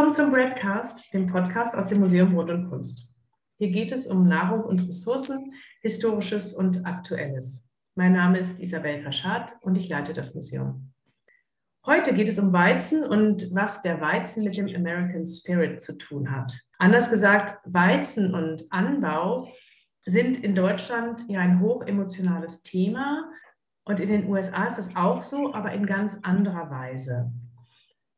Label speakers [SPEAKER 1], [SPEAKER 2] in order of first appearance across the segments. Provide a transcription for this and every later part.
[SPEAKER 1] Willkommen zum Breadcast, dem Podcast aus dem Museum Brot und Kunst. Hier geht es um Nahrung und Ressourcen, Historisches und Aktuelles. Mein Name ist Isabel Graschat und ich leite das Museum. Heute geht es um Weizen und was der Weizen mit dem American Spirit zu tun hat. Anders gesagt, Weizen und Anbau sind in Deutschland ja ein hochemotionales Thema und in den USA ist das auch so, aber in ganz anderer Weise.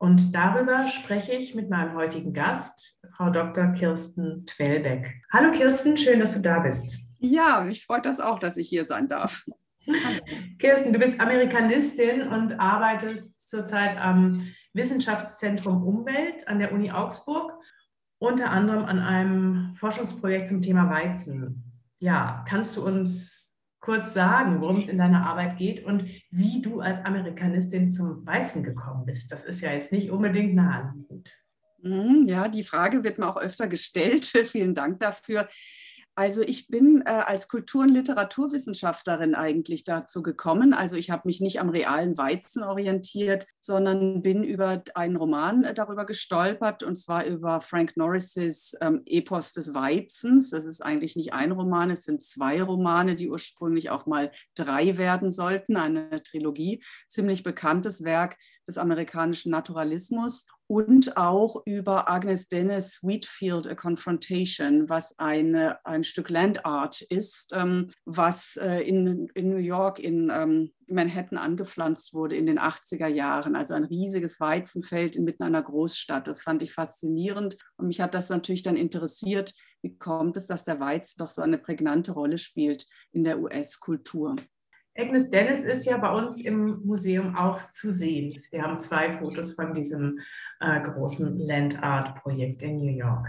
[SPEAKER 1] Und darüber spreche ich mit meinem heutigen Gast, Frau Dr. Kirsten Twellbeck. Hallo Kirsten, schön, dass du da bist.
[SPEAKER 2] Ja, mich freut das auch, dass ich hier sein darf.
[SPEAKER 1] Kirsten, du bist Amerikanistin und arbeitest zurzeit am Wissenschaftszentrum Umwelt an der Uni Augsburg, unter anderem an einem Forschungsprojekt zum Thema Weizen. Ja, kannst du uns kurz sagen, worum es in deiner Arbeit geht und wie du als Amerikanistin zum Weizen gekommen bist. Das ist ja jetzt nicht unbedingt naheliegend.
[SPEAKER 2] Mhm, ja, die Frage wird mir auch öfter gestellt. Vielen Dank dafür. Also ich bin äh, als Kultur- und Literaturwissenschaftlerin eigentlich dazu gekommen. Also ich habe mich nicht am realen Weizen orientiert, sondern bin über einen Roman äh, darüber gestolpert, und zwar über Frank Norrises ähm, Epos des Weizens. Das ist eigentlich nicht ein Roman, es sind zwei Romane, die ursprünglich auch mal drei werden sollten, eine Trilogie, ziemlich bekanntes Werk des amerikanischen Naturalismus und auch über Agnes Dennis Wheatfield A Confrontation, was eine, ein Stück Landart ist, ähm, was äh, in, in New York, in ähm, Manhattan angepflanzt wurde in den 80er Jahren. Also ein riesiges Weizenfeld inmitten einer Großstadt. Das fand ich faszinierend und mich hat das natürlich dann interessiert. Wie kommt es, dass der Weizen doch so eine prägnante Rolle spielt in der US-Kultur?
[SPEAKER 1] Agnes Dennis ist ja bei uns im Museum auch zu sehen. Wir haben zwei Fotos von diesem äh, großen Land Art Projekt in New York.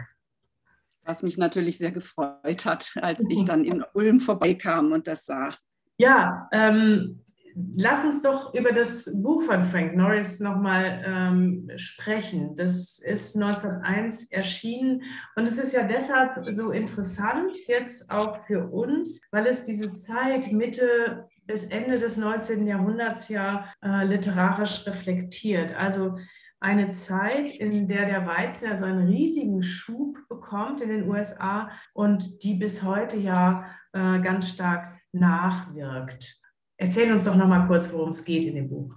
[SPEAKER 2] Was mich natürlich sehr gefreut hat, als ich dann in Ulm vorbeikam und das sah.
[SPEAKER 1] Ja, ähm, lass uns doch über das Buch von Frank Norris nochmal ähm, sprechen. Das ist 1901 erschienen und es ist ja deshalb so interessant jetzt auch für uns, weil es diese Zeit Mitte bis Ende des 19. Jahrhunderts ja äh, literarisch reflektiert. Also eine Zeit, in der der Weizen ja so einen riesigen Schub bekommt in den USA und die bis heute ja äh, ganz stark nachwirkt. Erzähl uns doch noch mal kurz, worum es geht in dem Buch.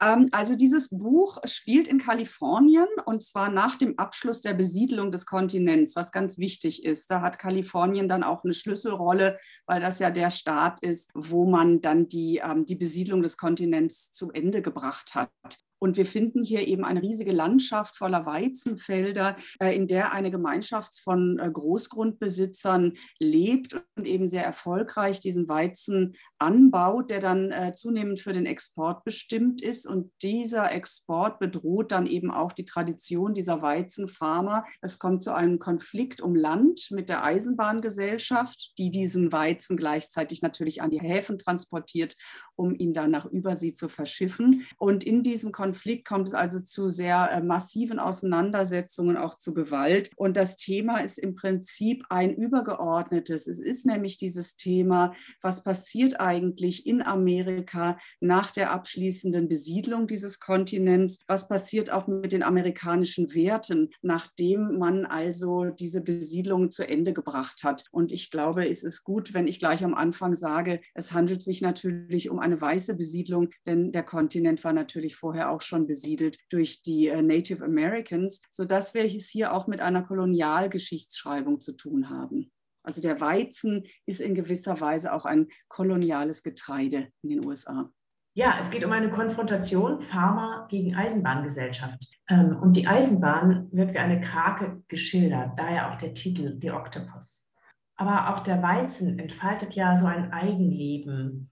[SPEAKER 2] Ähm, also dieses Buch spielt in Kalifornien und zwar nach dem Abschluss der Besiedlung des Kontinents, was ganz wichtig ist. Da hat Kalifornien dann auch eine Schlüsselrolle, weil das ja der Staat ist, wo man dann die, ähm, die Besiedlung des Kontinents zu Ende gebracht hat. Und wir finden hier eben eine riesige Landschaft voller Weizenfelder, äh, in der eine Gemeinschaft von äh, Großgrundbesitzern lebt und eben sehr erfolgreich diesen Weizen anbaut, der dann äh, zunehmend für den Export bestimmt ist. Und dieser Export bedroht dann eben auch die Tradition dieser Weizenfarmer. Es kommt zu einem Konflikt um Land mit der Eisenbahngesellschaft, die diesen Weizen gleichzeitig natürlich an die Häfen transportiert, um ihn dann nach Übersee zu verschiffen. Und in diesem Konflikt Konflikt kommt es also zu sehr äh, massiven Auseinandersetzungen, auch zu Gewalt. Und das Thema ist im Prinzip ein übergeordnetes. Es ist nämlich dieses Thema, was passiert eigentlich in Amerika nach der abschließenden Besiedlung dieses Kontinents? Was passiert auch mit den amerikanischen Werten, nachdem man also diese Besiedlung zu Ende gebracht hat? Und ich glaube, es ist gut, wenn ich gleich am Anfang sage, es handelt sich natürlich um eine weiße Besiedlung, denn der Kontinent war natürlich vorher auch auch schon besiedelt durch die äh, Native Americans, sodass wir es hier auch mit einer Kolonialgeschichtsschreibung zu tun haben. Also der Weizen ist in gewisser Weise auch ein koloniales Getreide in den USA.
[SPEAKER 1] Ja, es geht um eine Konfrontation Pharma gegen Eisenbahngesellschaft. Ähm, und die Eisenbahn wird wie eine Krake geschildert, daher auch der Titel The Octopus. Aber auch der Weizen entfaltet ja so ein Eigenleben.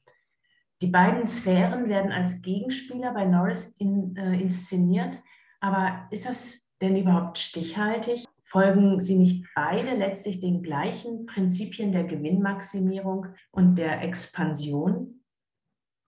[SPEAKER 1] Die beiden Sphären werden als Gegenspieler bei Norris in, äh, inszeniert. Aber ist das denn überhaupt stichhaltig? Folgen sie nicht beide letztlich den gleichen Prinzipien der Gewinnmaximierung und der Expansion?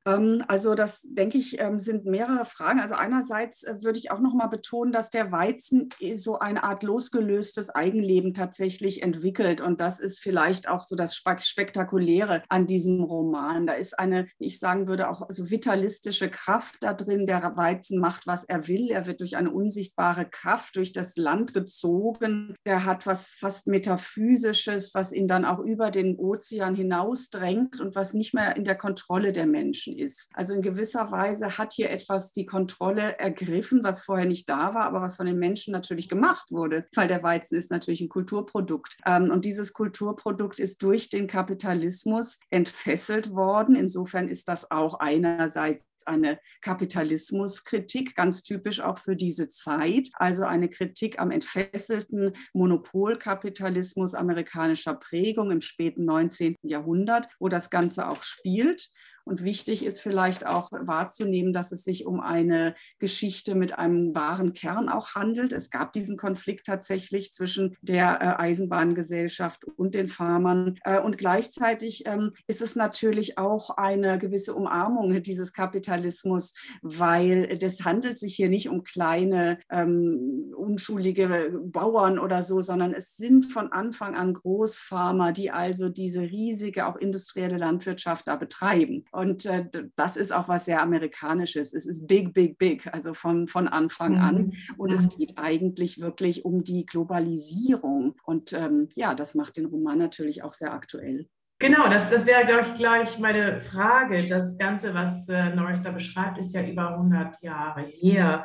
[SPEAKER 2] Ähm, also das, denke ich, ähm, sind mehrere Fragen. Also einerseits äh, würde ich auch noch mal betonen, dass der Weizen äh, so eine Art losgelöstes Eigenleben tatsächlich entwickelt. Und das ist vielleicht auch so das Spektakuläre an diesem Roman. Da ist eine, ich sagen würde, auch so vitalistische Kraft da drin. Der Weizen macht, was er will. Er wird durch eine unsichtbare Kraft durch das Land gezogen. Er hat was fast Metaphysisches, was ihn dann auch über den Ozean hinausdrängt und was nicht mehr in der Kontrolle der Menschen ist. Also in gewisser Weise hat hier etwas die Kontrolle ergriffen, was vorher nicht da war, aber was von den Menschen natürlich gemacht wurde, weil der Weizen ist natürlich ein Kulturprodukt. Ähm, und dieses Kulturprodukt ist durch den Kapitalismus entfesselt worden. Insofern ist das auch einerseits eine Kapitalismuskritik, ganz typisch auch für diese Zeit, also eine Kritik am entfesselten Monopolkapitalismus amerikanischer Prägung im späten 19. Jahrhundert, wo das Ganze auch spielt. Und wichtig ist vielleicht auch wahrzunehmen, dass es sich um eine Geschichte mit einem wahren Kern auch handelt. Es gab diesen Konflikt tatsächlich zwischen der äh, Eisenbahngesellschaft und den Farmern. Äh, und gleichzeitig ähm, ist es natürlich auch eine gewisse Umarmung dieses Kapitalismus, weil es handelt sich hier nicht um kleine, ähm, unschulige Bauern oder so, sondern es sind von Anfang an Großfarmer, die also diese riesige, auch industrielle Landwirtschaft da betreiben. Und äh, das ist auch was sehr Amerikanisches. Es ist big, big, big, also von, von Anfang an. Und mhm. es geht eigentlich wirklich um die Globalisierung. Und ähm, ja, das macht den Roman natürlich auch sehr aktuell.
[SPEAKER 1] Genau, das, das wäre, glaube ich, gleich meine Frage. Das Ganze, was äh, Norris da beschreibt, ist ja über 100 Jahre her.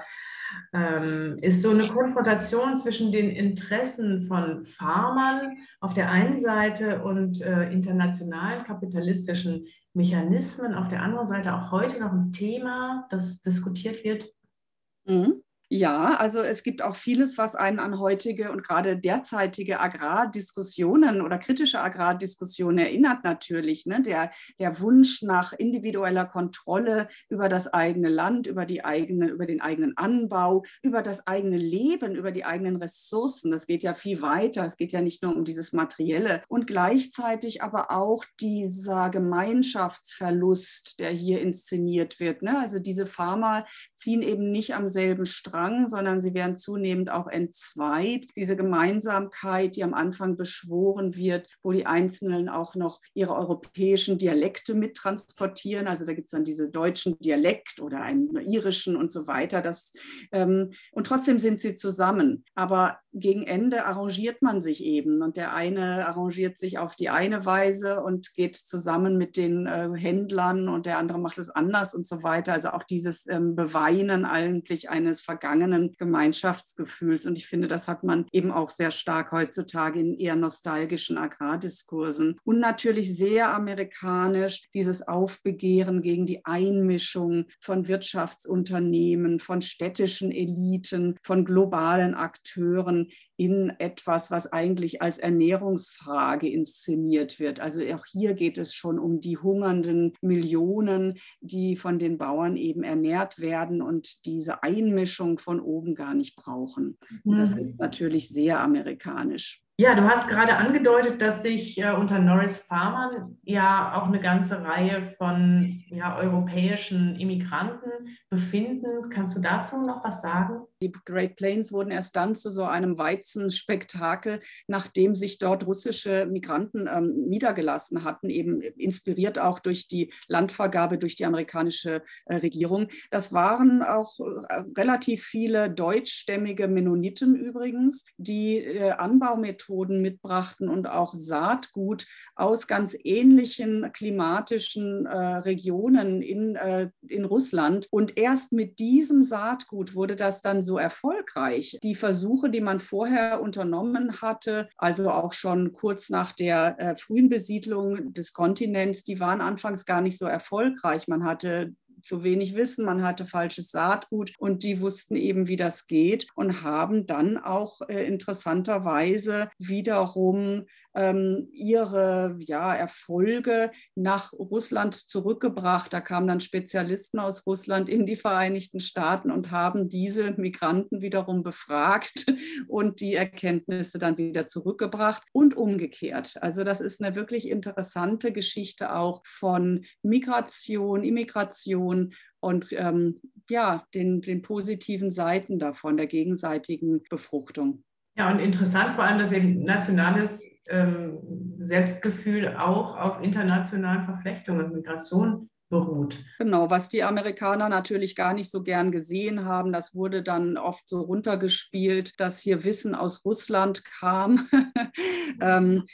[SPEAKER 1] Ähm, ist so eine Konfrontation zwischen den Interessen von Farmern auf der einen Seite und äh, internationalen kapitalistischen Mechanismen auf der anderen Seite auch heute noch ein Thema, das diskutiert wird?
[SPEAKER 2] Mhm. Ja, also es gibt auch vieles, was einen an heutige und gerade derzeitige Agrardiskussionen oder kritische Agrardiskussionen erinnert natürlich. Ne? Der, der Wunsch nach individueller Kontrolle über das eigene Land, über, die eigene, über den eigenen Anbau, über das eigene Leben, über die eigenen Ressourcen. Das geht ja viel weiter. Es geht ja nicht nur um dieses Materielle. Und gleichzeitig aber auch dieser Gemeinschaftsverlust, der hier inszeniert wird. Ne? Also diese Farmer ziehen eben nicht am selben Strang Strang, sondern sie werden zunehmend auch entzweit. Diese Gemeinsamkeit, die am Anfang beschworen wird, wo die Einzelnen auch noch ihre europäischen Dialekte mittransportieren. Also da gibt es dann diese deutschen Dialekt oder einen irischen und so weiter. Das, ähm, und trotzdem sind sie zusammen. Aber gegen Ende arrangiert man sich eben. Und der eine arrangiert sich auf die eine Weise und geht zusammen mit den äh, Händlern und der andere macht es anders und so weiter. Also auch dieses ähm, Beweinen eigentlich eines vergangenen vergangenen Gemeinschaftsgefühls. Und ich finde, das hat man eben auch sehr stark heutzutage in eher nostalgischen Agrardiskursen. Und natürlich sehr amerikanisch dieses Aufbegehren gegen die Einmischung von Wirtschaftsunternehmen, von städtischen Eliten, von globalen Akteuren in etwas, was eigentlich als Ernährungsfrage inszeniert wird. Also auch hier geht es schon um die hungernden Millionen, die von den Bauern eben ernährt werden und diese Einmischung von oben gar nicht brauchen. Das ist mhm. natürlich sehr amerikanisch.
[SPEAKER 1] Ja, du hast gerade angedeutet, dass sich äh, unter Norris Farmern ja auch eine ganze Reihe von ja, europäischen Immigranten befinden. Kannst du dazu noch was sagen?
[SPEAKER 2] Die Great Plains wurden erst dann zu so einem Weizenspektakel, nachdem sich dort russische Migranten ähm, niedergelassen hatten, eben inspiriert auch durch die Landvergabe durch die amerikanische äh, Regierung. Das waren auch äh, relativ viele deutschstämmige Mennoniten übrigens, die äh, Anbaumethoden Methoden mitbrachten und auch Saatgut aus ganz ähnlichen klimatischen äh, Regionen in, äh, in Russland. Und erst mit diesem Saatgut wurde das dann so erfolgreich. Die Versuche, die man vorher unternommen hatte, also auch schon kurz nach der äh, frühen Besiedlung des Kontinents, die waren anfangs gar nicht so erfolgreich. Man hatte zu wenig Wissen, man hatte falsches Saatgut und die wussten eben, wie das geht und haben dann auch äh, interessanterweise wiederum ähm, ihre ja, Erfolge nach Russland zurückgebracht. Da kamen dann Spezialisten aus Russland in die Vereinigten Staaten und haben diese Migranten wiederum befragt und die Erkenntnisse dann wieder zurückgebracht und umgekehrt. Also das ist eine wirklich interessante Geschichte auch von Migration, Immigration und ähm, ja, den, den positiven Seiten davon, der gegenseitigen Befruchtung.
[SPEAKER 1] Ja, und interessant vor allem, dass eben nationales ähm, Selbstgefühl auch auf internationalen Verflechtungen und Migration beruht.
[SPEAKER 2] Genau, was die Amerikaner natürlich gar nicht so gern gesehen haben, das wurde dann oft so runtergespielt, dass hier Wissen aus Russland kam. ähm,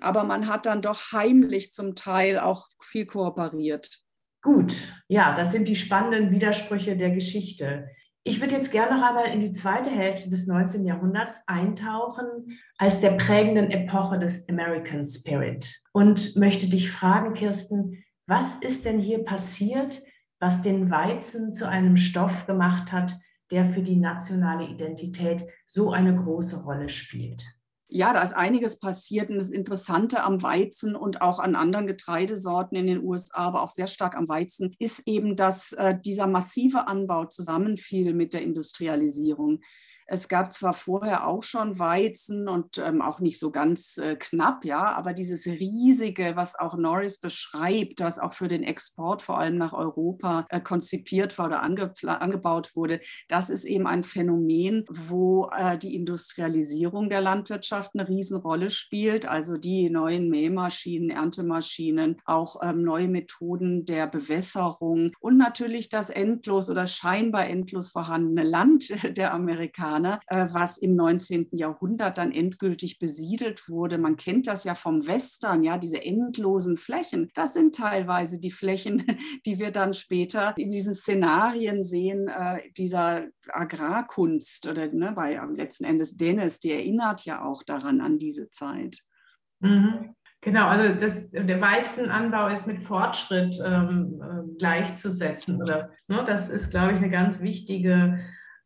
[SPEAKER 2] aber man hat dann doch heimlich zum Teil auch viel kooperiert.
[SPEAKER 1] Gut, ja, das sind die spannenden Widersprüche der Geschichte. Ich würde jetzt gerne noch einmal in die zweite Hälfte des 19. Jahrhunderts eintauchen, als der prägenden Epoche des American Spirit. Und möchte dich fragen, Kirsten, was ist denn hier passiert, was den Weizen zu einem Stoff gemacht hat, der für die nationale Identität so eine große Rolle spielt?
[SPEAKER 2] Ja, da ist einiges passiert. Und das Interessante am Weizen und auch an anderen Getreidesorten in den USA, aber auch sehr stark am Weizen, ist eben, dass äh, dieser massive Anbau zusammenfiel mit der Industrialisierung. Es gab zwar vorher auch schon Weizen und ähm, auch nicht so ganz äh, knapp, ja, aber dieses riesige, was auch Norris beschreibt, was auch für den Export vor allem nach Europa äh, konzipiert war oder ange angebaut wurde, das ist eben ein Phänomen, wo äh, die Industrialisierung der Landwirtschaft eine Riesenrolle spielt. Also die neuen Mähmaschinen, Erntemaschinen, auch ähm, neue Methoden der Bewässerung und natürlich das endlos oder scheinbar endlos vorhandene Land der Amerikaner Amerikaner, äh, was im 19. Jahrhundert dann endgültig besiedelt wurde. Man kennt das ja vom Western, ja, diese endlosen Flächen. Das sind teilweise die Flächen, die wir dann später in diesen Szenarien sehen, äh, dieser Agrarkunst oder ne, bei letzten Endes Dennis, die erinnert ja auch daran an diese Zeit.
[SPEAKER 1] Mhm. Genau, also das, der Weizenanbau ist mit Fortschritt ähm, äh, gleichzusetzen. Oder, ne, das ist, glaube ich, eine ganz wichtige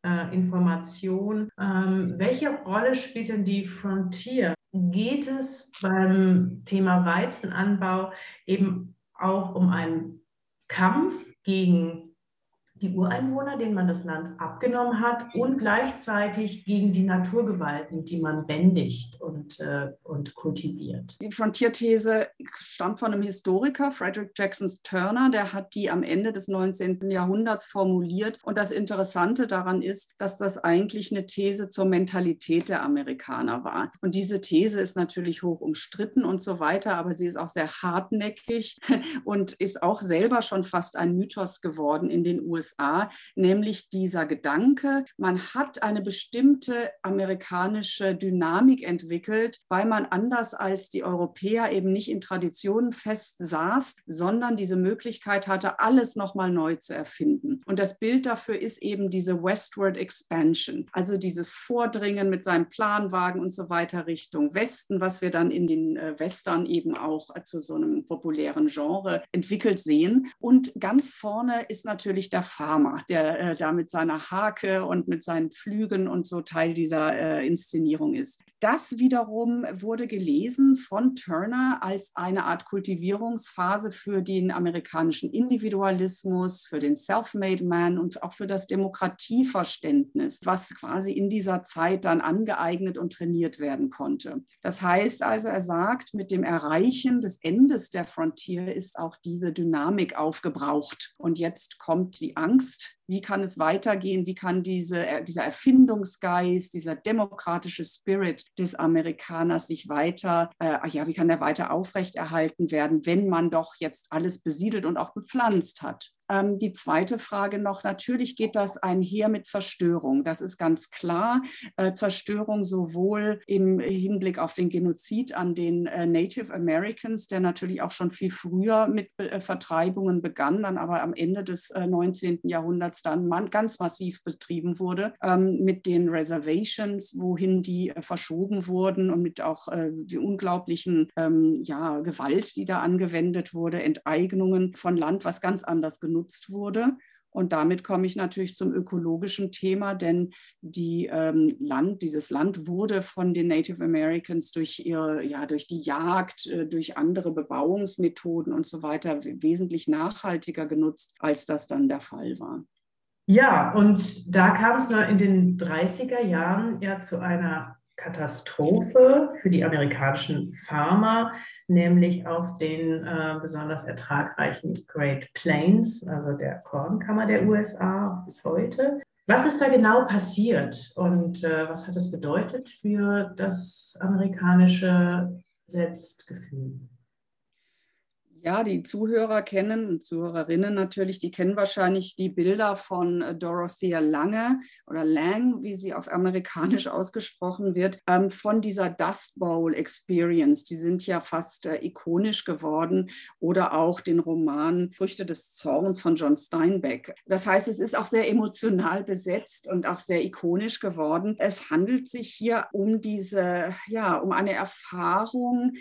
[SPEAKER 1] äh, Information. Ähm, welche Rolle spielt denn die Frontier? Geht es beim Thema Weizenanbau eben auch um einen Kampf gegen die Ureinwohner, denen man das Land abgenommen hat, und gleichzeitig gegen die Naturgewalten, die man bändigt und, äh, und kultiviert.
[SPEAKER 2] Die Frontierthese stammt von einem Historiker, Frederick Jackson Turner, der hat die am Ende des 19. Jahrhunderts formuliert. Und das Interessante daran ist, dass das eigentlich eine These zur Mentalität der Amerikaner war. Und diese These ist natürlich hoch umstritten und so weiter, aber sie ist auch sehr hartnäckig und ist auch selber schon fast ein Mythos geworden in den USA. USA, nämlich dieser Gedanke, man hat eine bestimmte amerikanische Dynamik entwickelt, weil man anders als die Europäer eben nicht in Traditionen fest saß, sondern diese Möglichkeit hatte, alles nochmal neu zu erfinden. Und das Bild dafür ist eben diese Westward Expansion, also dieses Vordringen mit seinem Planwagen und so weiter Richtung Westen, was wir dann in den äh, Western eben auch zu so einem populären Genre entwickelt sehen. Und ganz vorne ist natürlich der Farmer, der äh, da mit seiner Hake und mit seinen Pflügen und so Teil dieser äh, Inszenierung ist. Das wiederum wurde gelesen von Turner als eine Art Kultivierungsphase für den amerikanischen Individualismus, für den Self-Made Man und auch für das Demokratieverständnis, was quasi in dieser Zeit dann angeeignet und trainiert werden konnte. Das heißt also, er sagt, mit dem Erreichen des Endes der Frontier ist auch diese Dynamik aufgebraucht. Und jetzt kommt die Angst, wie kann es weitergehen, wie kann diese, äh, dieser Erfindungsgeist, dieser demokratische Spirit des Amerikaners sich weiter, äh, ja, wie kann er weiter aufrechterhalten werden, wenn man doch jetzt alles besiedelt und auch bepflanzt hat. Ähm, die zweite Frage noch, natürlich geht das einher mit Zerstörung. Das ist ganz klar. Äh, Zerstörung sowohl im Hinblick auf den Genozid an den äh, Native Americans, der natürlich auch schon viel früher mit äh, Vertreibungen begann, dann aber am Ende des 19. Äh, Jahrhunderts dann ganz massiv betrieben wurde, ähm, mit den Reservations, wohin die äh, verschoben wurden und mit auch äh, die unglaublichen ähm, ja, Gewalt, die da angewendet wurde, Enteignungen von Land, was ganz anders genutzt genutzt wurde. Und damit komme ich natürlich zum ökologischen Thema, denn die, ähm, Land, dieses Land wurde von den Native Americans durch, ihre, ja, durch die Jagd, äh, durch andere Bebauungsmethoden und so weiter wesentlich nachhaltiger genutzt, als das dann der Fall war.
[SPEAKER 1] Ja, und da kam es in den 30er Jahren ja zu einer Katastrophe für die amerikanischen Farmer, nämlich auf den äh, besonders ertragreichen Great Plains, also der Kornkammer der USA bis heute. Was ist da genau passiert und äh, was hat es bedeutet für das amerikanische Selbstgefühl?
[SPEAKER 2] Ja, die Zuhörer kennen Zuhörerinnen natürlich, die kennen wahrscheinlich die Bilder von äh, Dorothea Lange oder Lang, wie sie auf amerikanisch ausgesprochen wird, ähm, von dieser Dust Bowl Experience. Die sind ja fast äh, ikonisch geworden oder auch den Roman Früchte des Zorns von John Steinbeck. Das heißt, es ist auch sehr emotional besetzt und auch sehr ikonisch geworden. Es handelt sich hier um diese, ja, um eine Erfahrung,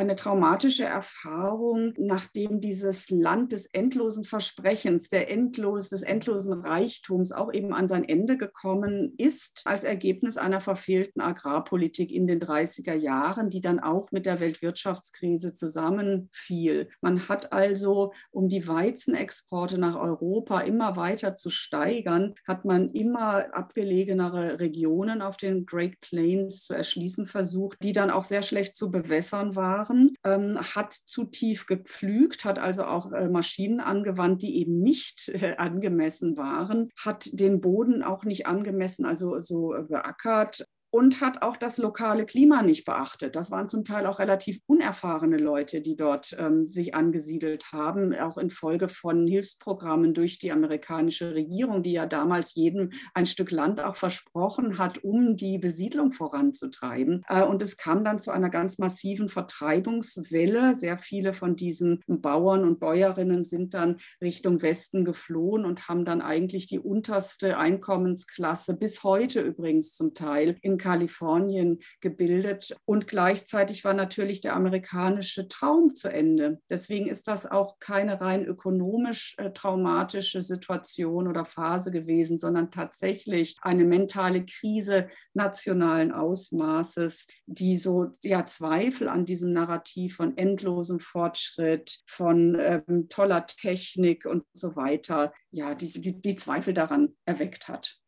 [SPEAKER 2] eine traumatische Erfahrung, nachdem dieses Land des endlosen Versprechens, der endlos, des endlosen Reichtums auch eben an sein Ende gekommen ist, als Ergebnis einer verfehlten Agrarpolitik in den 30er Jahren, die dann auch mit der Weltwirtschaftskrise zusammenfiel. Man hat also, um die Weizenexporte nach Europa immer weiter zu steigern, hat man immer abgelegenere Regionen auf den Great Plains zu erschließen versucht, die dann auch sehr schlecht zu bewässern waren Jahren, ähm, hat zu tief gepflügt, hat also auch äh, Maschinen angewandt, die eben nicht äh, angemessen waren, hat den Boden auch nicht angemessen, also so äh, beackert und hat auch das lokale Klima nicht beachtet. Das waren zum Teil auch relativ unerfahrene Leute, die dort ähm, sich angesiedelt haben, auch infolge von Hilfsprogrammen durch die amerikanische Regierung, die ja damals jedem ein Stück Land auch versprochen hat, um die Besiedlung voranzutreiben. Äh, und es kam dann zu einer ganz massiven Vertreibungswelle. Sehr viele von diesen Bauern und Bäuerinnen sind dann Richtung Westen geflohen und haben dann eigentlich die unterste Einkommensklasse bis heute übrigens zum Teil in Kalifornien gebildet. Und gleichzeitig war natürlich der amerikanische Traum zu Ende. Deswegen ist das auch keine rein ökonomisch äh, traumatische Situation oder Phase gewesen, sondern tatsächlich eine mentale Krise nationalen Ausmaßes, die so ja, Zweifel an diesem Narrativ von endlosem Fortschritt, von ähm, toller Technik und so weiter, ja, die, die, die Zweifel daran erweckt hat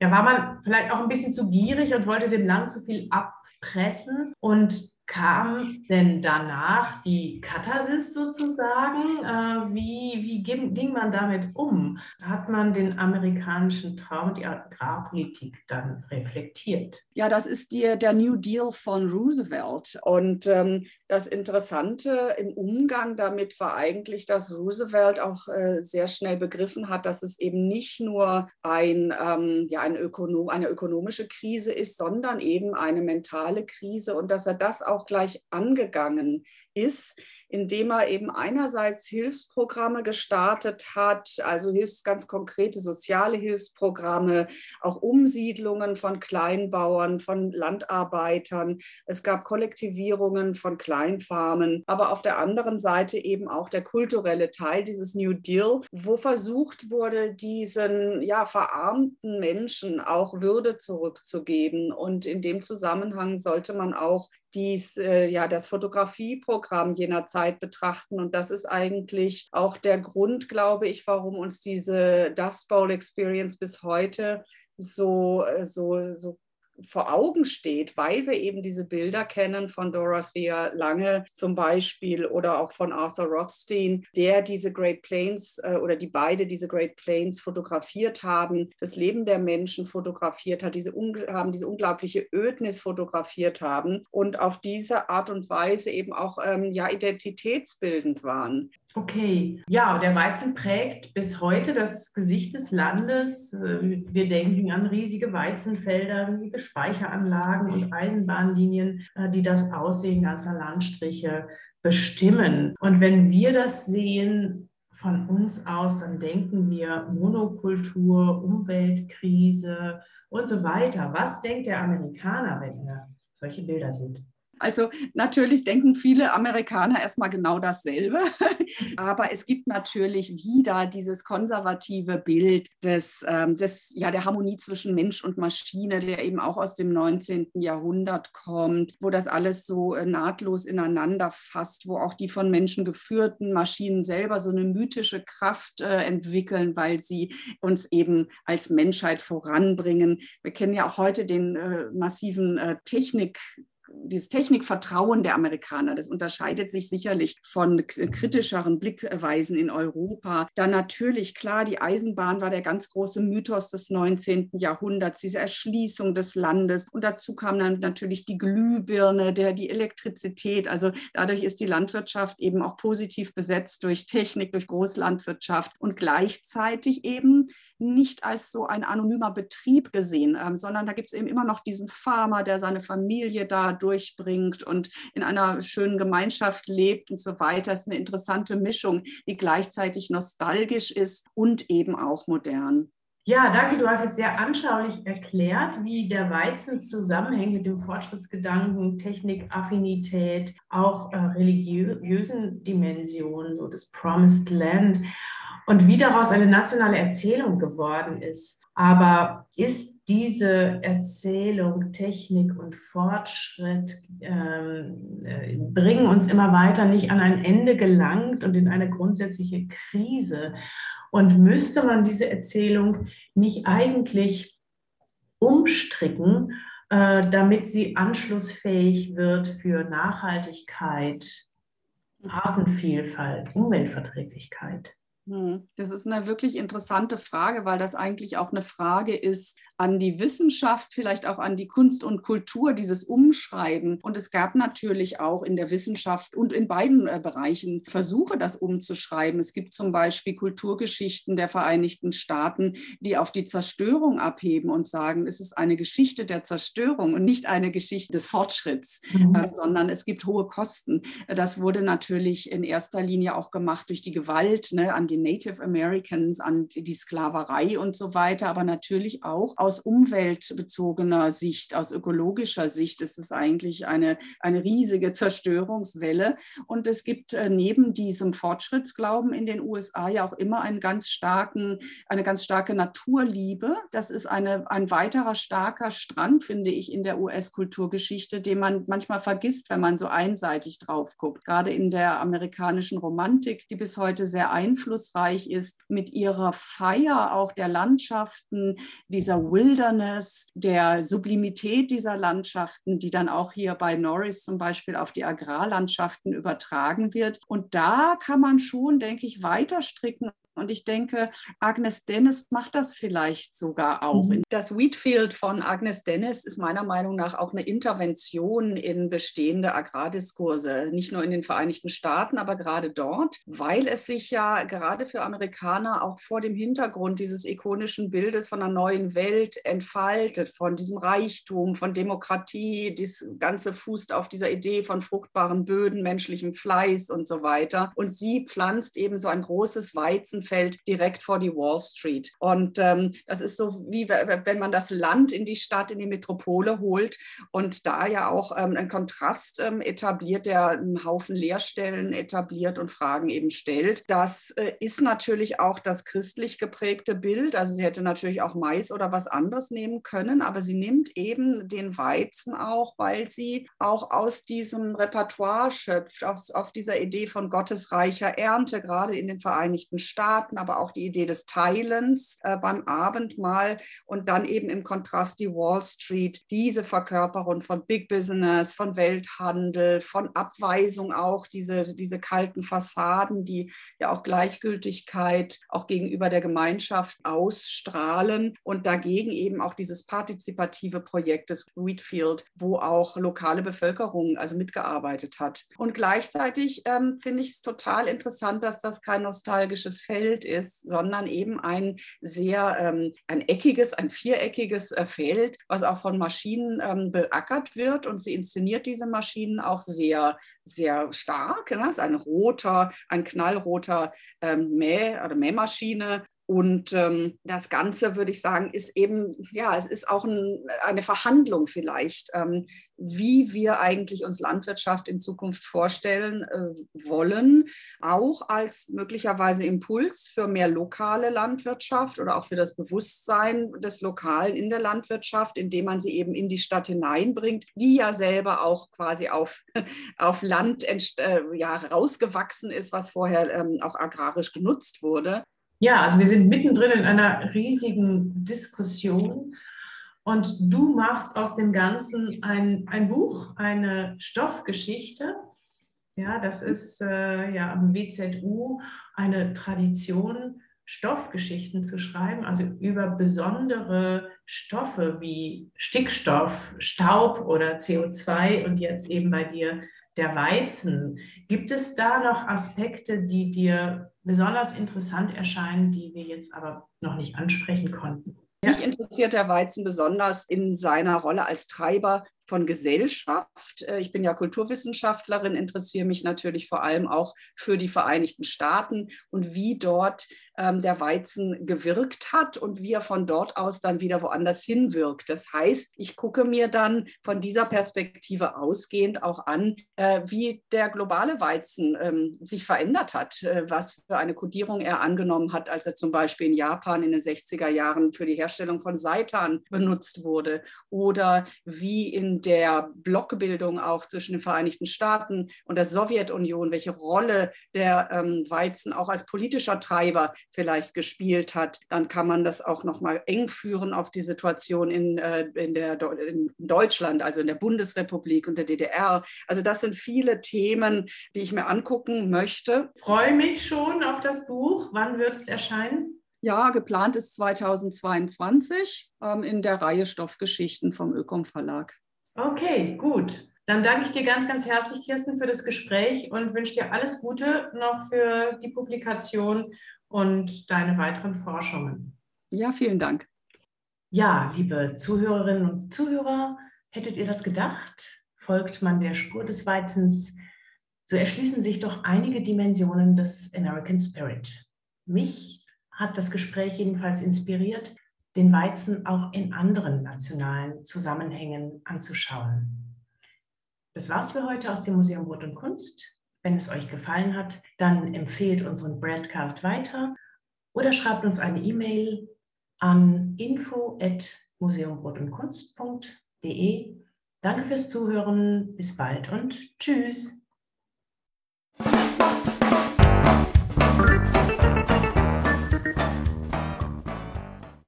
[SPEAKER 1] ja, war man vielleicht auch ein bisschen zu gierig und wollte dem Land zu viel abpressen. Und kam denn danach die Katharsis sozusagen? Äh, wie wie ging, ging man damit um? Hat man den amerikanischen Traum, die Agrarpolitik dann reflektiert?
[SPEAKER 2] Ja, das ist die, der New Deal von Roosevelt. Und ähm, das Interessante im Umgang damit war eigentlich, dass Roosevelt auch äh, sehr schnell begriffen hat, dass es eben nicht nur ein, ähm, ja, ein Ökonom, eine ökonomische Krise ist, sondern eben eine mentale Krise und dass er das auch gleich angegangen ist indem er eben einerseits Hilfsprogramme gestartet hat, also Hilfs, ganz konkrete soziale Hilfsprogramme, auch Umsiedlungen von Kleinbauern, von Landarbeitern. Es gab Kollektivierungen von Kleinfarmen, aber auf der anderen Seite eben auch der kulturelle Teil dieses New Deal, wo versucht wurde, diesen ja, verarmten Menschen auch Würde zurückzugeben. Und in dem Zusammenhang sollte man auch dies, äh, ja, das Fotografieprogramm jener Zeit betrachten. Und das ist eigentlich auch der Grund, glaube ich, warum uns diese Dust Bowl Experience bis heute so, äh, so, so vor Augen steht, weil wir eben diese Bilder kennen von Dorothea Lange zum Beispiel oder auch von Arthur Rothstein, der diese Great Plains äh, oder die beide diese Great Plains fotografiert haben, das Leben der Menschen fotografiert hat, diese haben diese unglaubliche Ödnis fotografiert haben und auf diese Art und Weise eben auch ähm, ja identitätsbildend waren.
[SPEAKER 1] Okay, ja, der Weizen prägt bis heute das Gesicht des Landes. Äh, wir denken an riesige Weizenfelder, riesige Speicheranlagen und Eisenbahnlinien, äh, die das Aussehen ganzer Landstriche bestimmen. Und wenn wir das sehen von uns aus, dann denken wir Monokultur, Umweltkrise und so weiter. Was denkt der Amerikaner, wenn er solche Bilder sieht?
[SPEAKER 2] Also natürlich denken viele Amerikaner erstmal genau dasselbe, aber es gibt natürlich wieder dieses konservative Bild des, ähm, des, ja, der Harmonie zwischen Mensch und Maschine, der eben auch aus dem 19. Jahrhundert kommt, wo das alles so äh, nahtlos ineinander fasst, wo auch die von Menschen geführten Maschinen selber so eine mythische Kraft äh, entwickeln, weil sie uns eben als Menschheit voranbringen. Wir kennen ja auch heute den äh, massiven äh, Technik dieses Technikvertrauen der Amerikaner, das unterscheidet sich sicherlich von kritischeren Blickweisen in Europa. Dann natürlich, klar, die Eisenbahn war der ganz große Mythos des 19. Jahrhunderts, diese Erschließung des Landes. Und dazu kam dann natürlich die Glühbirne, der, die Elektrizität. Also dadurch ist die Landwirtschaft eben auch positiv besetzt durch Technik, durch Großlandwirtschaft und gleichzeitig eben nicht als so ein anonymer Betrieb gesehen, ähm, sondern da gibt es eben immer noch diesen Farmer, der seine Familie da durchbringt und in einer schönen Gemeinschaft lebt und so weiter. Das ist eine interessante Mischung, die gleichzeitig nostalgisch ist und eben auch modern.
[SPEAKER 1] Ja, danke. Du hast jetzt sehr anschaulich erklärt, wie der Weizen zusammenhängt mit dem Fortschrittsgedanken, Technik, Affinität, auch äh, religiösen Dimensionen, so das Promised Land und wie daraus eine nationale Erzählung geworden ist. Aber ist diese Erzählung, Technik und Fortschritt ähm, äh, bringen uns immer weiter nicht an ein Ende gelangt und in eine grundsätzliche Krise? Und müsste man diese Erzählung nicht eigentlich umstricken, äh, damit sie anschlussfähig wird für Nachhaltigkeit, Artenvielfalt, Umweltverträglichkeit?
[SPEAKER 2] Hm, das ist eine wirklich interessante Frage, weil das eigentlich auch eine Frage ist an die Wissenschaft, vielleicht auch an die Kunst und Kultur, dieses Umschreiben. Und es gab natürlich auch in der Wissenschaft und in beiden äh, Bereichen Versuche, das umzuschreiben. Es gibt zum Beispiel Kulturgeschichten der Vereinigten Staaten, die auf die Zerstörung abheben und sagen, es ist eine Geschichte der Zerstörung und nicht eine Geschichte des Fortschritts, mhm. äh, sondern es gibt hohe Kosten. Das wurde natürlich in erster Linie auch gemacht durch die Gewalt ne, an den Native Americans, an die Sklaverei und so weiter, aber natürlich auch aus aus umweltbezogener Sicht, aus ökologischer Sicht ist es eigentlich eine, eine riesige Zerstörungswelle. Und es gibt äh, neben diesem Fortschrittsglauben in den USA ja auch immer einen ganz starken, eine ganz starke Naturliebe. Das ist eine, ein weiterer starker Strang, finde ich, in der US-Kulturgeschichte, den man manchmal vergisst, wenn man so einseitig drauf guckt. Gerade in der amerikanischen Romantik, die bis heute sehr einflussreich ist, mit ihrer Feier auch der Landschaften, dieser Wilderness, der Sublimität dieser Landschaften, die dann auch hier bei Norris zum Beispiel auf die Agrarlandschaften übertragen wird. Und da kann man schon, denke ich, weiter stricken und ich denke, Agnes Dennis macht das vielleicht sogar auch. Mhm. Das Wheatfield von Agnes Dennis ist meiner Meinung nach auch eine Intervention in bestehende Agrardiskurse, nicht nur in den Vereinigten Staaten, aber gerade dort, weil es sich ja gerade für Amerikaner auch vor dem Hintergrund dieses ikonischen Bildes von einer neuen Welt entfaltet, von diesem Reichtum, von Demokratie, das Ganze fußt auf dieser Idee von fruchtbaren Böden, menschlichem Fleiß und so weiter. Und sie pflanzt eben so ein großes Weizen fällt direkt vor die Wall Street. Und ähm, das ist so, wie wenn man das Land in die Stadt, in die Metropole holt und da ja auch ähm, einen Kontrast ähm, etabliert, der einen Haufen Leerstellen etabliert und Fragen eben stellt. Das äh, ist natürlich auch das christlich geprägte Bild. Also sie hätte natürlich auch Mais oder was anderes nehmen können, aber sie nimmt eben den Weizen auch, weil sie auch aus diesem Repertoire schöpft, auf, auf dieser Idee von gottesreicher Ernte, gerade in den Vereinigten Staaten Zutaten, aber auch die Idee des Teilens äh, beim Abendmahl und dann eben im Kontrast die Wall Street, diese Verkörperung von Big Business, von Welthandel, von Abweisung auch, diese, diese kalten Fassaden, die ja auch Gleichgültigkeit auch gegenüber der Gemeinschaft ausstrahlen und dagegen eben auch dieses partizipative Projekt des Wheatfield, wo auch lokale Bevölkerung also mitgearbeitet hat. Und gleichzeitig ähm, finde ich es total interessant, dass das kein nostalgisches Feld Feld ist, sondern eben ein sehr ähm, ein eckiges, ein viereckiges äh, Feld, was auch von Maschinen ähm, beackert wird. Und sie inszeniert diese Maschinen auch sehr, sehr stark. Ne? Das ist ein roter, ein knallroter ähm, Mäh- oder Mähmaschine Und ähm, das Ganze, würde ich sagen, ist eben, ja, es ist auch ein, eine Verhandlung vielleicht, ähm, wie wir eigentlich uns Landwirtschaft in Zukunft vorstellen äh, wollen, auch als möglicherweise Impuls für mehr lokale Landwirtschaft oder auch für das Bewusstsein des Lokalen in der Landwirtschaft, indem man sie eben in die Stadt hineinbringt, die ja selber auch quasi auf, auf Land äh, ja, rausgewachsen ist, was vorher ähm, auch agrarisch genutzt wurde.
[SPEAKER 1] Ja, also wir sind mittendrin in einer riesigen Diskussion und du machst aus dem Ganzen ein, ein Buch, eine Stoffgeschichte. Ja, das ist äh, ja am WZU eine Tradition, Stoffgeschichten zu schreiben, also über besondere Stoffe wie Stickstoff, Staub oder CO2 und jetzt eben bei dir der Weizen. Gibt es da noch Aspekte, die dir besonders interessant erscheinen, die wir jetzt aber noch nicht ansprechen konnten?
[SPEAKER 2] Mich interessiert der Weizen besonders in seiner Rolle als Treiber von Gesellschaft. Äh, ich bin ja Kulturwissenschaftlerin, interessiere mich natürlich vor allem auch für die Vereinigten Staaten und wie dort ähm, der Weizen gewirkt hat und wie er von dort aus dann wieder woanders hinwirkt. Das heißt, ich gucke mir dann von dieser Perspektive ausgehend auch an, äh, wie der globale Weizen ähm, sich verändert hat, äh, was für eine Kodierung er angenommen hat, als er zum Beispiel in Japan in den 60er Jahren für die Herstellung von Seitan benutzt wurde oder wie in der Blockbildung auch zwischen den Vereinigten Staaten und der Sowjetunion, welche Rolle der ähm, Weizen auch als politischer Treiber vielleicht gespielt hat, dann kann man das auch noch mal eng führen auf die Situation in, äh, in, der, in Deutschland, also in der Bundesrepublik und der DDR. Also das sind viele Themen, die ich mir angucken möchte.
[SPEAKER 1] Freue mich schon auf das Buch. Wann wird es erscheinen?
[SPEAKER 2] Ja, geplant ist 2022 ähm, in der Reihe Stoffgeschichten vom Ökom Verlag.
[SPEAKER 1] Okay, gut. Dann danke ich dir ganz, ganz herzlich, Kirsten, für das Gespräch und wünsche dir alles Gute noch für die Publikation und deine weiteren Forschungen.
[SPEAKER 2] Ja, vielen Dank.
[SPEAKER 1] Ja, liebe Zuhörerinnen und Zuhörer, hättet ihr das gedacht? Folgt man der Spur des Weizens, so erschließen sich doch einige Dimensionen des American Spirit. Mich hat das Gespräch jedenfalls inspiriert, den Weizen auch in anderen nationalen Zusammenhängen anzuschauen. Das war's für heute aus dem Museum Brot und Kunst. Wenn es euch gefallen hat, dann empfehlt unseren Broadcast weiter oder schreibt uns eine E-Mail an info.museumbrotundkunst.de. Danke fürs Zuhören, bis bald und tschüss.